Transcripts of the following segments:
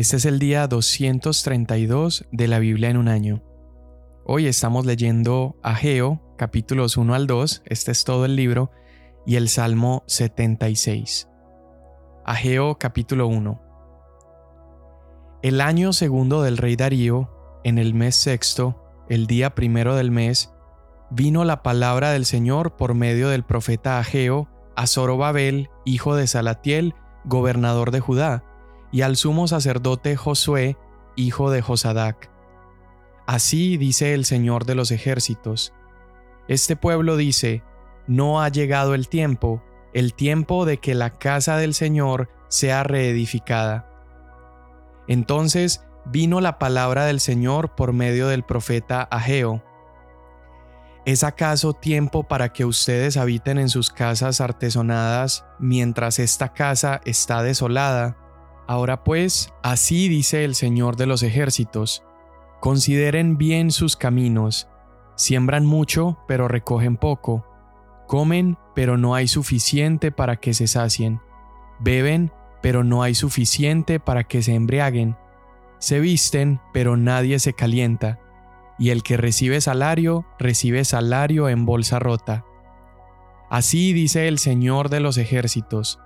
Este es el día 232 de la Biblia en un año. Hoy estamos leyendo Ageo, capítulos 1 al 2, este es todo el libro, y el Salmo 76. Ageo capítulo 1. El año segundo del rey Darío, en el mes sexto, el día primero del mes, vino la palabra del Señor por medio del profeta Ageo a Zorobabel, hijo de Salatiel, gobernador de Judá, y al sumo sacerdote Josué, hijo de Josadac. Así dice el Señor de los ejércitos. Este pueblo dice, no ha llegado el tiempo, el tiempo de que la casa del Señor sea reedificada. Entonces vino la palabra del Señor por medio del profeta Ageo. ¿Es acaso tiempo para que ustedes habiten en sus casas artesonadas mientras esta casa está desolada? Ahora pues, así dice el Señor de los ejércitos, consideren bien sus caminos, siembran mucho, pero recogen poco, comen, pero no hay suficiente para que se sacien, beben, pero no hay suficiente para que se embriaguen, se visten, pero nadie se calienta, y el que recibe salario, recibe salario en bolsa rota. Así dice el Señor de los ejércitos,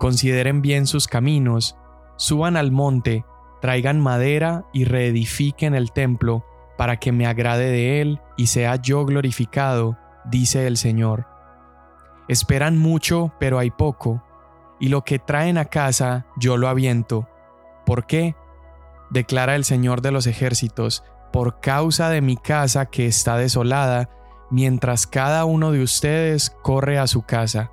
consideren bien sus caminos, Suban al monte, traigan madera y reedifiquen el templo, para que me agrade de él y sea yo glorificado, dice el Señor. Esperan mucho, pero hay poco, y lo que traen a casa yo lo aviento. ¿Por qué? declara el Señor de los ejércitos, por causa de mi casa que está desolada, mientras cada uno de ustedes corre a su casa.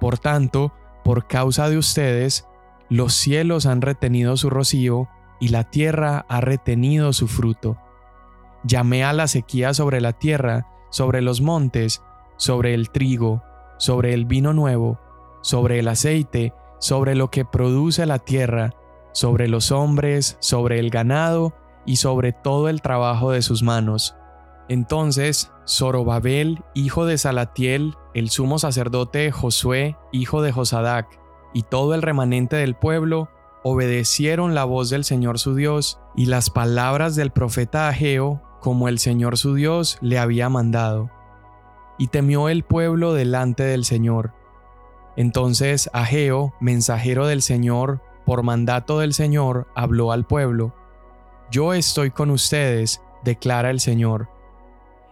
Por tanto, por causa de ustedes, los cielos han retenido su rocío y la tierra ha retenido su fruto. Llamé a la sequía sobre la tierra, sobre los montes, sobre el trigo, sobre el vino nuevo, sobre el aceite, sobre lo que produce la tierra, sobre los hombres, sobre el ganado y sobre todo el trabajo de sus manos. Entonces Zorobabel, hijo de Salatiel, el sumo sacerdote Josué, hijo de Josadac, y todo el remanente del pueblo obedecieron la voz del Señor su Dios y las palabras del profeta Ageo, como el Señor su Dios le había mandado. Y temió el pueblo delante del Señor. Entonces Ageo, mensajero del Señor, por mandato del Señor, habló al pueblo. Yo estoy con ustedes, declara el Señor.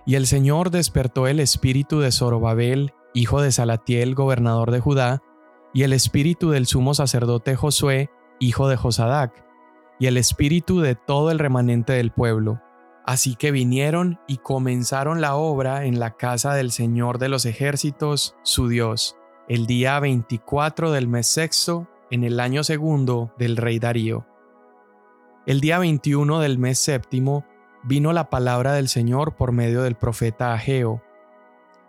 Y el Señor despertó el espíritu de Zorobabel, hijo de Salatiel, gobernador de Judá, y el espíritu del sumo sacerdote Josué, hijo de Josadac, y el espíritu de todo el remanente del pueblo. Así que vinieron y comenzaron la obra en la casa del Señor de los ejércitos, su Dios, el día 24 del mes sexto, en el año segundo del rey Darío. El día 21 del mes séptimo vino la palabra del Señor por medio del profeta Ageo,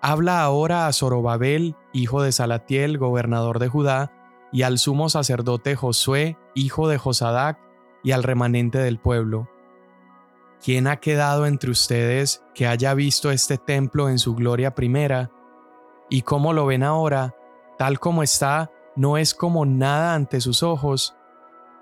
Habla ahora a Zorobabel, hijo de Salatiel, gobernador de Judá, y al sumo sacerdote Josué, hijo de Josadac, y al remanente del pueblo. ¿Quién ha quedado entre ustedes que haya visto este templo en su gloria primera? ¿Y cómo lo ven ahora? Tal como está, no es como nada ante sus ojos.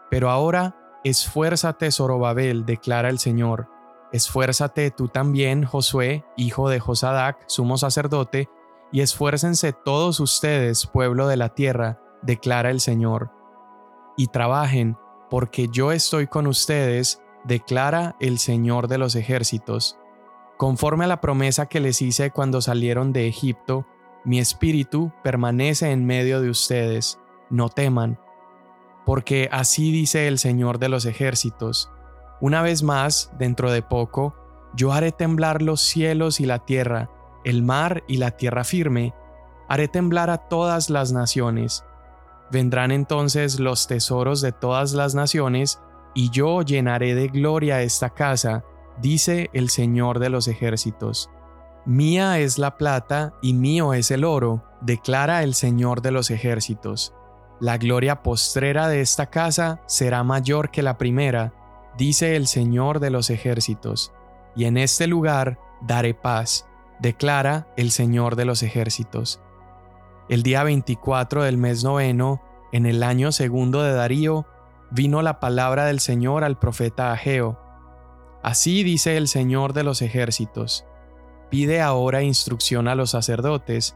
Pero ahora, esfuérzate, Zorobabel, declara el Señor Esfuérzate tú también, Josué, hijo de Josadac, sumo sacerdote, y esfuércense todos ustedes, pueblo de la tierra, declara el Señor. Y trabajen, porque yo estoy con ustedes, declara el Señor de los ejércitos. Conforme a la promesa que les hice cuando salieron de Egipto, mi espíritu permanece en medio de ustedes, no teman. Porque así dice el Señor de los ejércitos, una vez más, dentro de poco, yo haré temblar los cielos y la tierra, el mar y la tierra firme, haré temblar a todas las naciones. Vendrán entonces los tesoros de todas las naciones, y yo llenaré de gloria esta casa, dice el Señor de los ejércitos. Mía es la plata y mío es el oro, declara el Señor de los ejércitos. La gloria postrera de esta casa será mayor que la primera, dice el Señor de los ejércitos, y en este lugar daré paz, declara el Señor de los ejércitos. El día 24 del mes noveno, en el año segundo de Darío, vino la palabra del Señor al profeta Ageo. Así dice el Señor de los ejércitos. Pide ahora instrucción a los sacerdotes.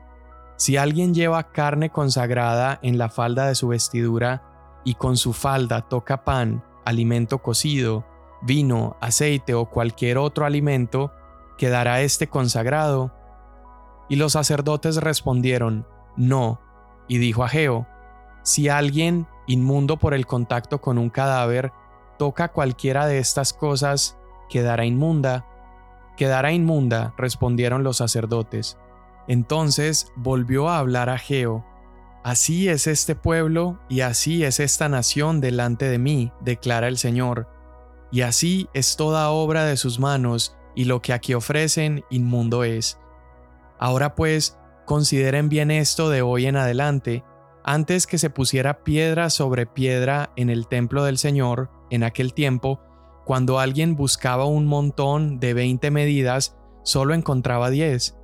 Si alguien lleva carne consagrada en la falda de su vestidura, y con su falda toca pan, alimento cocido, vino, aceite o cualquier otro alimento, ¿quedará éste consagrado? Y los sacerdotes respondieron, No. Y dijo Ageo, Si alguien, inmundo por el contacto con un cadáver, toca cualquiera de estas cosas, ¿quedará inmunda? Quedará inmunda, respondieron los sacerdotes. Entonces volvió a hablar Ageo, Así es este pueblo y así es esta nación delante de mí, declara el Señor. Y así es toda obra de sus manos, y lo que aquí ofrecen inmundo es. Ahora pues, consideren bien esto de hoy en adelante, antes que se pusiera piedra sobre piedra en el templo del Señor, en aquel tiempo, cuando alguien buscaba un montón de veinte medidas, solo encontraba diez.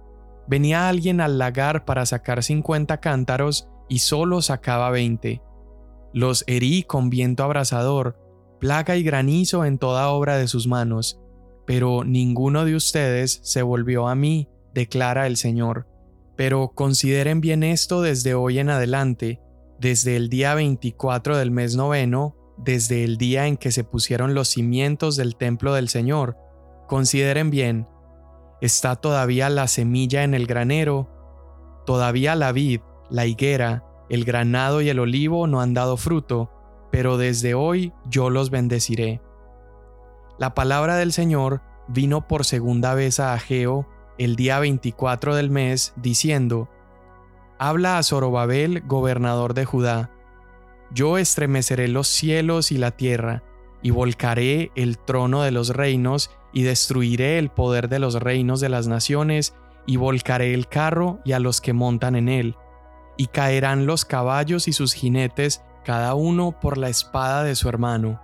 Venía alguien al lagar para sacar cincuenta cántaros, y solo sacaba veinte. Los herí con viento abrasador, plaga y granizo en toda obra de sus manos, pero ninguno de ustedes se volvió a mí, declara el Señor. Pero consideren bien esto desde hoy en adelante, desde el día 24 del mes noveno, desde el día en que se pusieron los cimientos del templo del Señor. Consideren bien, está todavía la semilla en el granero, todavía la vid, la higuera, el granado y el olivo no han dado fruto, pero desde hoy yo los bendeciré. La palabra del Señor vino por segunda vez a Ageo el día 24 del mes, diciendo, Habla a Zorobabel, gobernador de Judá. Yo estremeceré los cielos y la tierra, y volcaré el trono de los reinos, y destruiré el poder de los reinos de las naciones, y volcaré el carro y a los que montan en él y caerán los caballos y sus jinetes, cada uno por la espada de su hermano.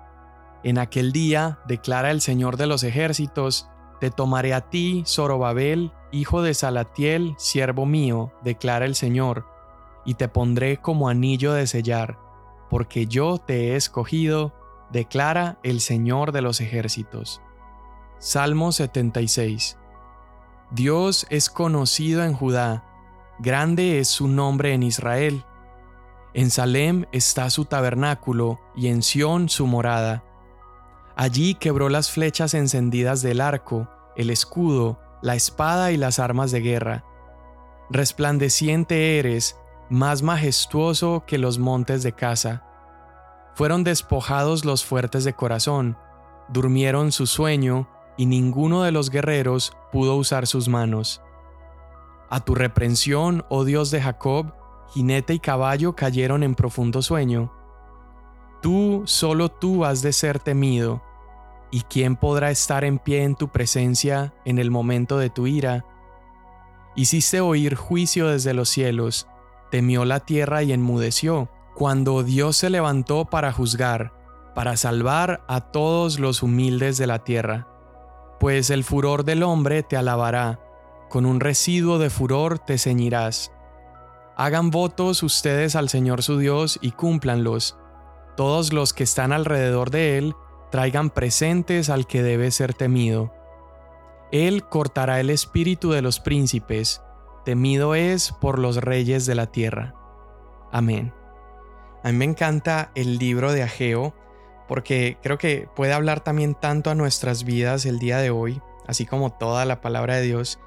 En aquel día, declara el Señor de los ejércitos, te tomaré a ti, Zorobabel, hijo de Salatiel, siervo mío, declara el Señor, y te pondré como anillo de sellar, porque yo te he escogido, declara el Señor de los ejércitos. Salmo 76 Dios es conocido en Judá, Grande es su nombre en Israel. En Salem está su tabernáculo y en Sión su morada. Allí quebró las flechas encendidas del arco, el escudo, la espada y las armas de guerra. Resplandeciente eres, más majestuoso que los montes de casa. Fueron despojados los fuertes de corazón, durmieron su sueño, y ninguno de los guerreros pudo usar sus manos. A tu reprensión, oh Dios de Jacob, jinete y caballo cayeron en profundo sueño. Tú, solo tú has de ser temido, ¿y quién podrá estar en pie en tu presencia en el momento de tu ira? Hiciste oír juicio desde los cielos, temió la tierra y enmudeció, cuando Dios se levantó para juzgar, para salvar a todos los humildes de la tierra. Pues el furor del hombre te alabará, con un residuo de furor te ceñirás. Hagan votos ustedes al Señor su Dios y cúmplanlos. Todos los que están alrededor de Él traigan presentes al que debe ser temido. Él cortará el espíritu de los príncipes, temido es por los reyes de la tierra. Amén. A mí me encanta el libro de Ageo porque creo que puede hablar también tanto a nuestras vidas el día de hoy, así como toda la palabra de Dios,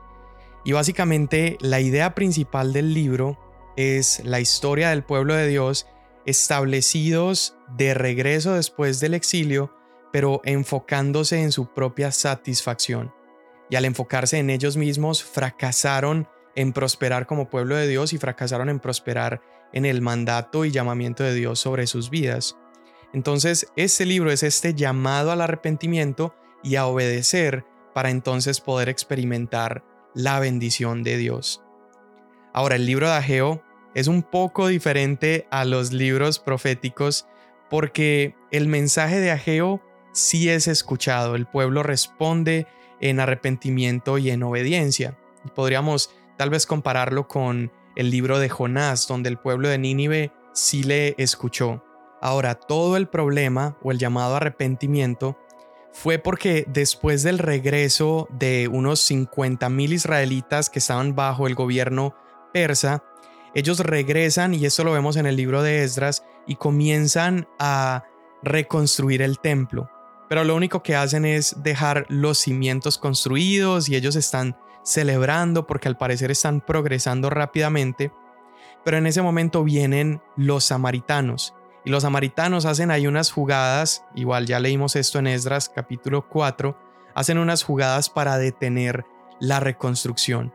y básicamente la idea principal del libro es la historia del pueblo de Dios establecidos de regreso después del exilio, pero enfocándose en su propia satisfacción. Y al enfocarse en ellos mismos, fracasaron en prosperar como pueblo de Dios y fracasaron en prosperar en el mandato y llamamiento de Dios sobre sus vidas. Entonces, este libro es este llamado al arrepentimiento y a obedecer para entonces poder experimentar la bendición de Dios. Ahora, el libro de Ageo es un poco diferente a los libros proféticos porque el mensaje de Ageo sí es escuchado, el pueblo responde en arrepentimiento y en obediencia. Podríamos tal vez compararlo con el libro de Jonás, donde el pueblo de Nínive sí le escuchó. Ahora, todo el problema o el llamado arrepentimiento fue porque después del regreso de unos 50.000 israelitas que estaban bajo el gobierno persa, ellos regresan, y esto lo vemos en el libro de Esdras, y comienzan a reconstruir el templo. Pero lo único que hacen es dejar los cimientos construidos y ellos están celebrando porque al parecer están progresando rápidamente. Pero en ese momento vienen los samaritanos y los samaritanos hacen ahí unas jugadas, igual ya leímos esto en Esdras capítulo 4, hacen unas jugadas para detener la reconstrucción.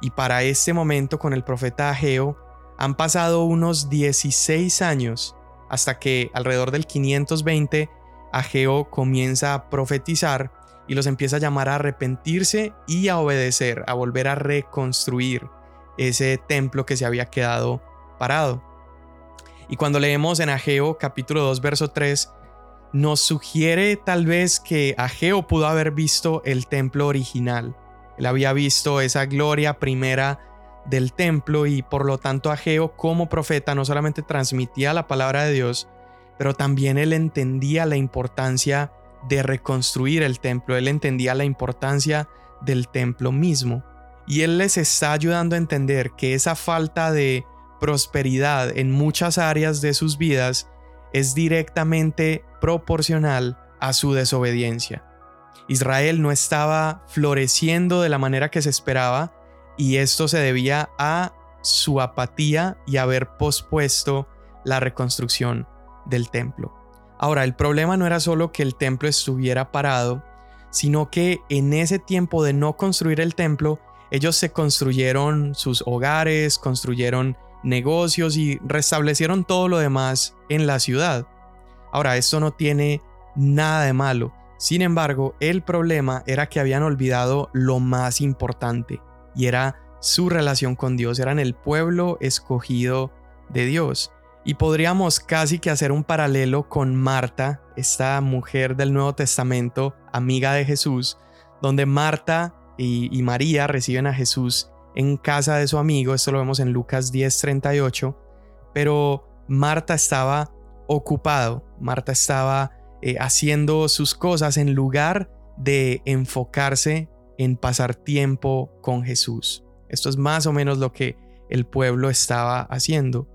Y para este momento con el profeta Ageo han pasado unos 16 años hasta que alrededor del 520 Ageo comienza a profetizar y los empieza a llamar a arrepentirse y a obedecer, a volver a reconstruir ese templo que se había quedado parado. Y cuando leemos en Ageo capítulo 2 verso 3, nos sugiere tal vez que Ageo pudo haber visto el templo original. Él había visto esa gloria primera del templo y por lo tanto Ageo como profeta no solamente transmitía la palabra de Dios, pero también él entendía la importancia de reconstruir el templo, él entendía la importancia del templo mismo. Y él les está ayudando a entender que esa falta de prosperidad en muchas áreas de sus vidas es directamente proporcional a su desobediencia. Israel no estaba floreciendo de la manera que se esperaba y esto se debía a su apatía y haber pospuesto la reconstrucción del templo. Ahora, el problema no era solo que el templo estuviera parado, sino que en ese tiempo de no construir el templo, ellos se construyeron sus hogares, construyeron negocios y restablecieron todo lo demás en la ciudad. Ahora, esto no tiene nada de malo. Sin embargo, el problema era que habían olvidado lo más importante, y era su relación con Dios, eran el pueblo escogido de Dios. Y podríamos casi que hacer un paralelo con Marta, esta mujer del Nuevo Testamento, amiga de Jesús, donde Marta y, y María reciben a Jesús en casa de su amigo, esto lo vemos en Lucas 10:38, pero Marta estaba ocupado, Marta estaba eh, haciendo sus cosas en lugar de enfocarse en pasar tiempo con Jesús. Esto es más o menos lo que el pueblo estaba haciendo.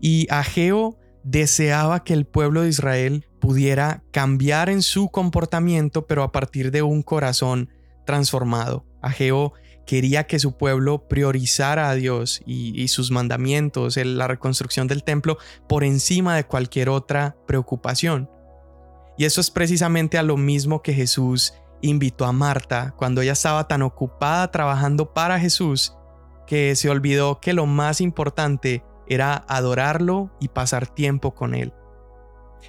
Y Ageo deseaba que el pueblo de Israel pudiera cambiar en su comportamiento, pero a partir de un corazón transformado. Ageo quería que su pueblo priorizara a Dios y, sus mandamientos, la reconstrucción del templo, por encima de cualquier otra preocupación. Y eso es precisamente a lo mismo que Jesús invitó a Marta cuando ella estaba tan ocupada trabajando para Jesús que se olvidó que lo más importante era adorarlo y pasar tiempo con él.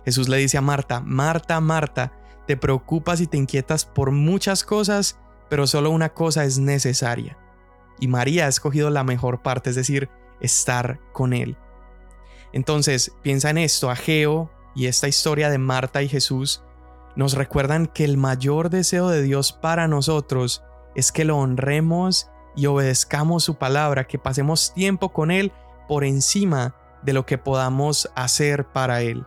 Jesús le dice a Marta, Marta, Marta, te preocupas y te inquietas por muchas cosas, pero solo una cosa es necesaria. Y María ha escogido la mejor parte, es decir, estar con Él. Entonces, piensa en esto, Ageo y esta historia de Marta y Jesús nos recuerdan que el mayor deseo de Dios para nosotros es que lo honremos y obedezcamos su palabra, que pasemos tiempo con Él por encima de lo que podamos hacer para Él.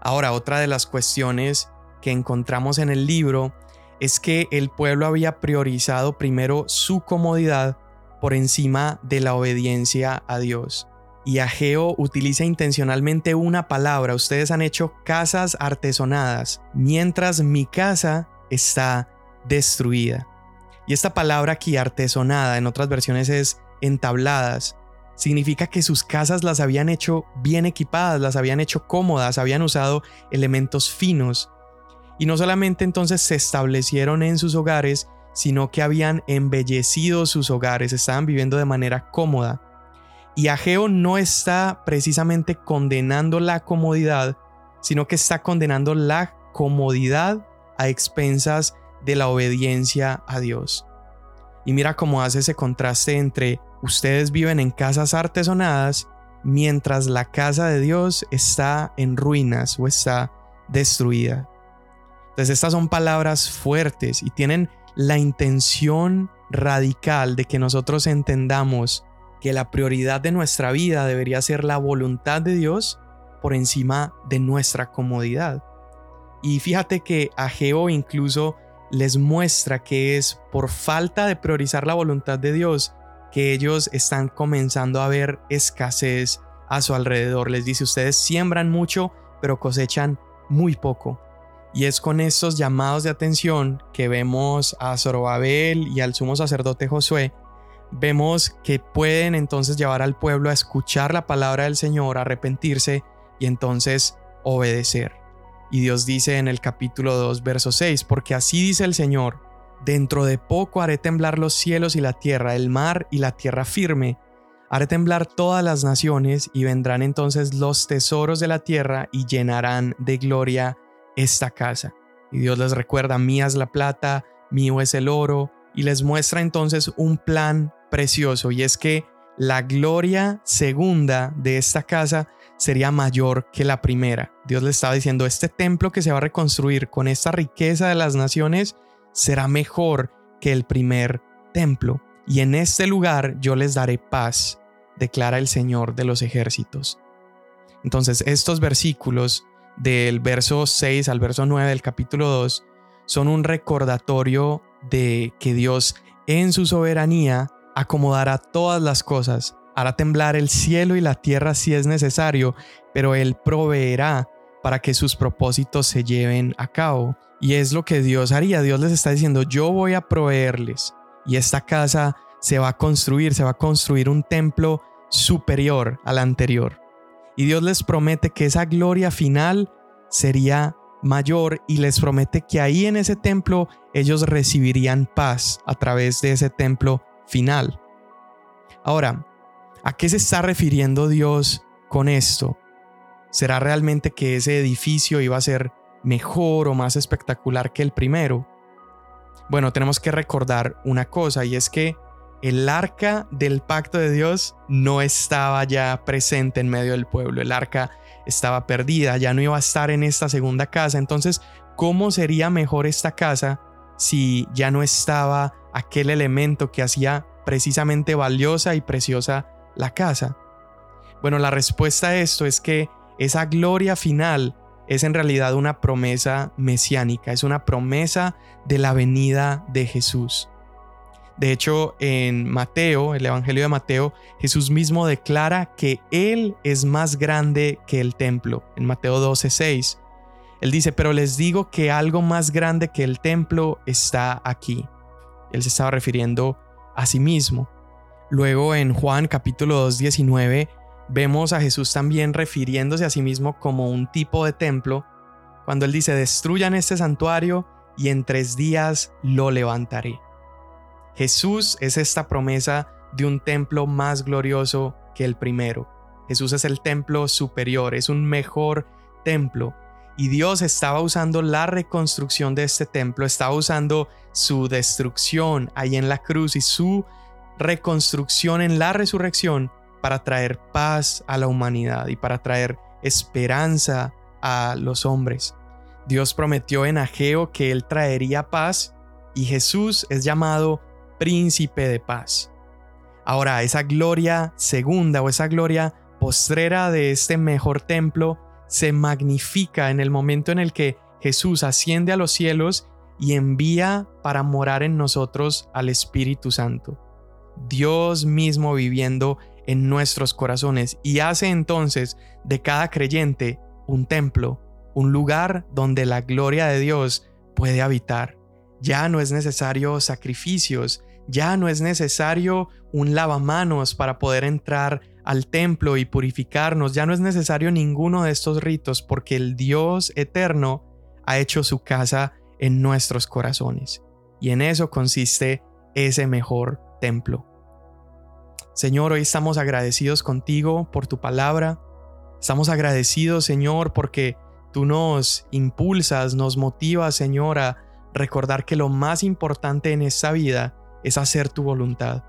Ahora, otra de las cuestiones que encontramos en el libro es que el pueblo había priorizado primero su comodidad por encima de la obediencia a Dios. Y Ageo utiliza intencionalmente una palabra, ustedes han hecho casas artesonadas, mientras mi casa está destruida. Y esta palabra aquí, artesonada, en otras versiones es entabladas, significa que sus casas las habían hecho bien equipadas, las habían hecho cómodas, habían usado elementos finos, y no solamente entonces se establecieron en sus hogares, sino que habían embellecido sus hogares, estaban viviendo de manera cómoda. Y Ageo no está precisamente condenando la comodidad, sino que está condenando la comodidad a expensas de la obediencia a Dios. Y mira cómo hace ese contraste entre ustedes viven en casas artesonadas mientras la casa de Dios está en ruinas o está destruida. Entonces estas son palabras fuertes y tienen la intención radical de que nosotros entendamos que la prioridad de nuestra vida debería ser la voluntad de Dios por encima de nuestra comodidad. Y fíjate que Ageo incluso les muestra que es por falta de priorizar la voluntad de Dios que ellos están comenzando a ver escasez a su alrededor. Les dice, ustedes siembran mucho, pero cosechan muy poco. Y es con estos llamados de atención que vemos a Zorobabel y al sumo sacerdote Josué, vemos que pueden entonces llevar al pueblo a escuchar la palabra del Señor, arrepentirse y entonces obedecer. Y Dios dice en el capítulo 2, verso 6, porque así dice el Señor, dentro de poco haré temblar los cielos y la tierra, el mar y la tierra firme, haré temblar todas las naciones y vendrán entonces los tesoros de la tierra y llenarán de gloria esta casa. Y Dios les recuerda, mía es la plata, mío es el oro, y les muestra entonces un plan precioso, y es que la gloria segunda de esta casa sería mayor que la primera. Dios le estaba diciendo, este templo que se va a reconstruir con esta riqueza de las naciones será mejor que el primer templo, y en este lugar yo les daré paz, declara el Señor de los ejércitos. Entonces, estos versículos del verso 6 al verso 9 del capítulo 2 son un recordatorio de que Dios en su soberanía acomodará todas las cosas, hará temblar el cielo y la tierra si es necesario, pero Él proveerá para que sus propósitos se lleven a cabo. Y es lo que Dios haría. Dios les está diciendo, yo voy a proveerles. Y esta casa se va a construir, se va a construir un templo superior al anterior. Y Dios les promete que esa gloria final sería mayor y les promete que ahí en ese templo ellos recibirían paz a través de ese templo final. Ahora, ¿a qué se está refiriendo Dios con esto? ¿Será realmente que ese edificio iba a ser mejor o más espectacular que el primero? Bueno, tenemos que recordar una cosa y es que el arca del pacto de Dios no estaba ya presente en medio del pueblo. El arca estaba perdida, ya no iba a estar en esta segunda casa. Entonces, ¿cómo sería mejor esta casa si ya no estaba aquel elemento que hacía precisamente valiosa y preciosa la casa? Bueno, la respuesta a esto es que esa gloria final es en realidad una promesa mesiánica, es una promesa de la venida de Jesús. De hecho, en Mateo, el Evangelio de Mateo, Jesús mismo declara que Él es más grande que el templo, en Mateo 12:6. Él dice, pero les digo que algo más grande que el templo está aquí. Él se estaba refiriendo a sí mismo. Luego en Juan capítulo 2:19 vemos a Jesús también refiriéndose a sí mismo como un tipo de templo, cuando él dice, destruyan este santuario y en tres días lo levantaré. Jesús es esta promesa de un templo más glorioso que el primero. Jesús es el templo superior, es un mejor templo. Y Dios estaba usando la reconstrucción de este templo, estaba usando su destrucción ahí en la cruz y su reconstrucción en la resurrección para traer paz a la humanidad y para traer esperanza a los hombres. Dios prometió en Ageo que Él traería paz y Jesús es llamado príncipe de paz. Ahora, esa gloria segunda o esa gloria postrera de este mejor templo se magnifica en el momento en el que Jesús asciende a los cielos y envía para morar en nosotros al Espíritu Santo. Dios mismo viviendo en nuestros corazones y hace entonces de cada creyente un templo, un lugar donde la gloria de Dios puede habitar. Ya no es necesario sacrificios, ya no es necesario un lavamanos para poder entrar al templo y purificarnos, ya no es necesario ninguno de estos ritos porque el Dios eterno ha hecho su casa en nuestros corazones. Y en eso consiste ese mejor templo. Señor, hoy estamos agradecidos contigo por tu palabra. Estamos agradecidos, Señor, porque tú nos impulsas, nos motivas, Señor, a recordar que lo más importante en esta vida es hacer tu voluntad.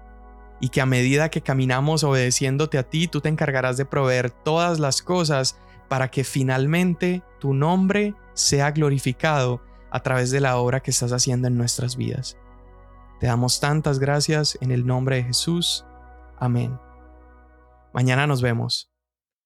Y que a medida que caminamos obedeciéndote a ti, tú te encargarás de proveer todas las cosas para que finalmente tu nombre sea glorificado a través de la obra que estás haciendo en nuestras vidas. Te damos tantas gracias en el nombre de Jesús. Amén. Mañana nos vemos.